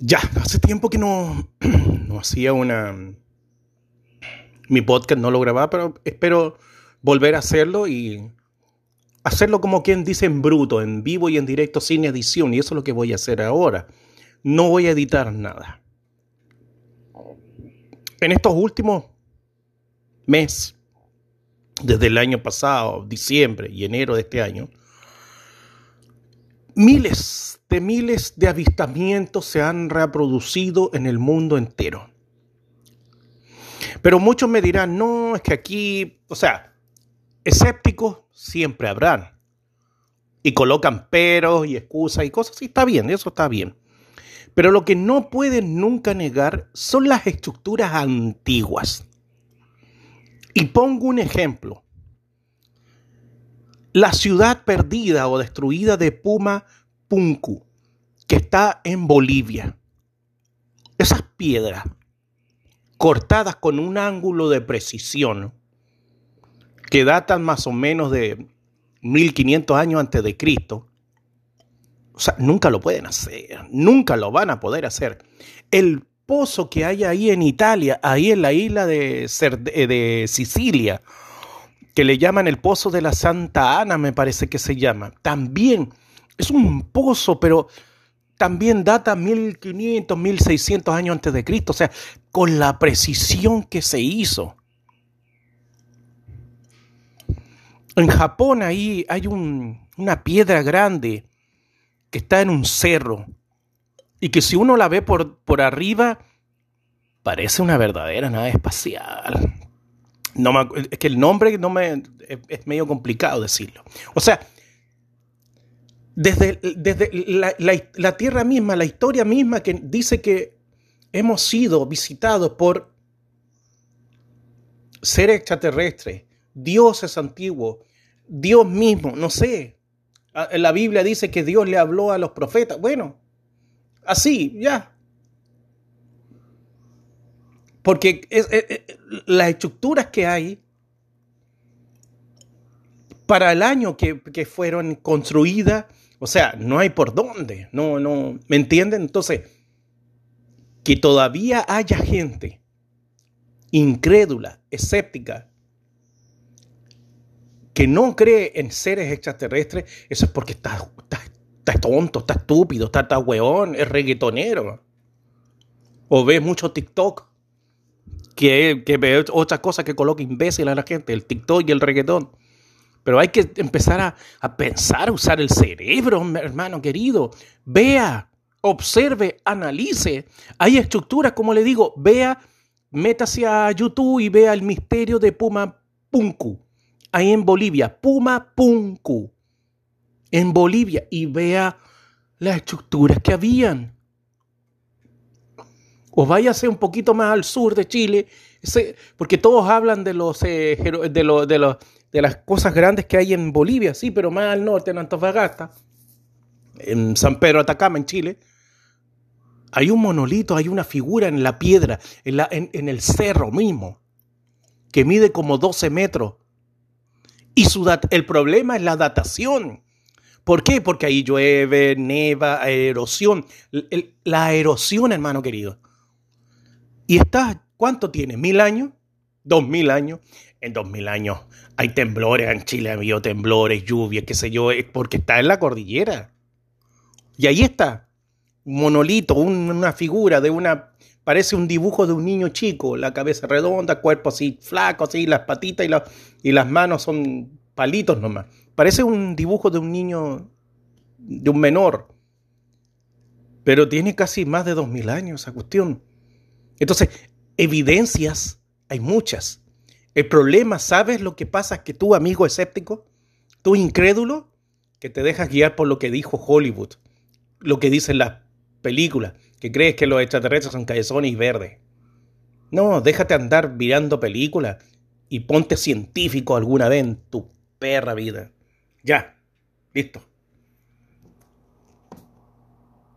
Ya, hace tiempo que no, no hacía una... Mi podcast no lo grababa, pero espero volver a hacerlo y hacerlo como quien dice en bruto, en vivo y en directo, sin edición. Y eso es lo que voy a hacer ahora. No voy a editar nada. En estos últimos meses, desde el año pasado, diciembre y enero de este año, miles de miles de avistamientos se han reproducido en el mundo entero. Pero muchos me dirán, no, es que aquí, o sea, escépticos siempre habrán. Y colocan peros y excusas y cosas, y está bien, eso está bien. Pero lo que no pueden nunca negar son las estructuras antiguas. Y pongo un ejemplo. La ciudad perdida o destruida de Puma Punku, que está en Bolivia. Esas piedras cortadas con un ángulo de precisión que datan más o menos de 1500 años antes de Cristo. O sea, nunca lo pueden hacer, nunca lo van a poder hacer. El pozo que hay ahí en Italia, ahí en la isla de, de Sicilia, que le llaman el pozo de la Santa Ana, me parece que se llama, también es un pozo, pero también data 1500, 1600 años antes de Cristo, o sea, con la precisión que se hizo. En Japón ahí hay una piedra grande que está en un cerro y que si uno la ve por, por arriba parece una verdadera nave espacial. No es que el nombre no me, es medio complicado decirlo. O sea, desde, desde la, tierra misma, la historia misma que dice que hemos sido visitados por seres extraterrestres, dioses antiguos, Dios mismo, no sé. Ah, la Biblia dice que Dios le habló a los profetas. Bueno, así, ya. Porque las estructuras que hay para el año que, que fueron construidas o sea, no hay por dónde. No, no. ¿Me entienden? Entonces, que todavía haya gente incrédula, escéptica, que no cree en seres extraterrestres, eso es porque está, está, tonto, está estúpido, está, está hueón, es reggaetonero. O ve mucho TikTok, que, que ve otra cosa que coloca imbécil a la gente, el TikTok y el reggaetón. Pero hay que empezar a, a pensar, a usar el cerebro, hermano querido. Vea, observe, analice. Hay estructuras, como le digo, vea, métase a YouTube y vea el misterio de Puma Punku, ahí en Bolivia, Puma Punku, en Bolivia, y vea las estructuras que habían. O váyase un poquito más al sur de Chile, porque todos hablan de los, eh, de, de las cosas grandes que hay en Bolivia, sí, pero más al norte, en Antofagasta, en San Pedro Atacama, en Chile, hay un monolito, hay una figura en la piedra, en, la, en, el cerro mismo, que mide como 12 metros. Y su el problema es la datación. ¿Por qué? Porque ahí llueve, neva, erosión. la erosión, hermano querido. Y está, ¿cuánto tiene? ¿Mil años? ¿Dos mil años? en 2000 años hay temblores, en Chile ha temblores, lluvias, qué sé yo, porque está en la cordillera. Y ahí está, un monolito, una figura de una, parece un dibujo de un niño chico, la cabeza redonda, cuerpo así flaco, así, las patitas y, y las manos son palitos nomás. Parece un dibujo de un niño, de un menor. Pero tiene casi más de 2000 años esa cuestión. Entonces, evidencias hay muchas. El problema, ¿sabes lo que pasa? Que tú, amigo escéptico, tú incrédulo, que te dejas guiar por lo que dijo Hollywood, lo que dicen las películas, que crees que los extraterrestres son cabezones y verdes. No, déjate andar mirando películas y ponte científico alguna vez en tu perra vida. Ya, listo.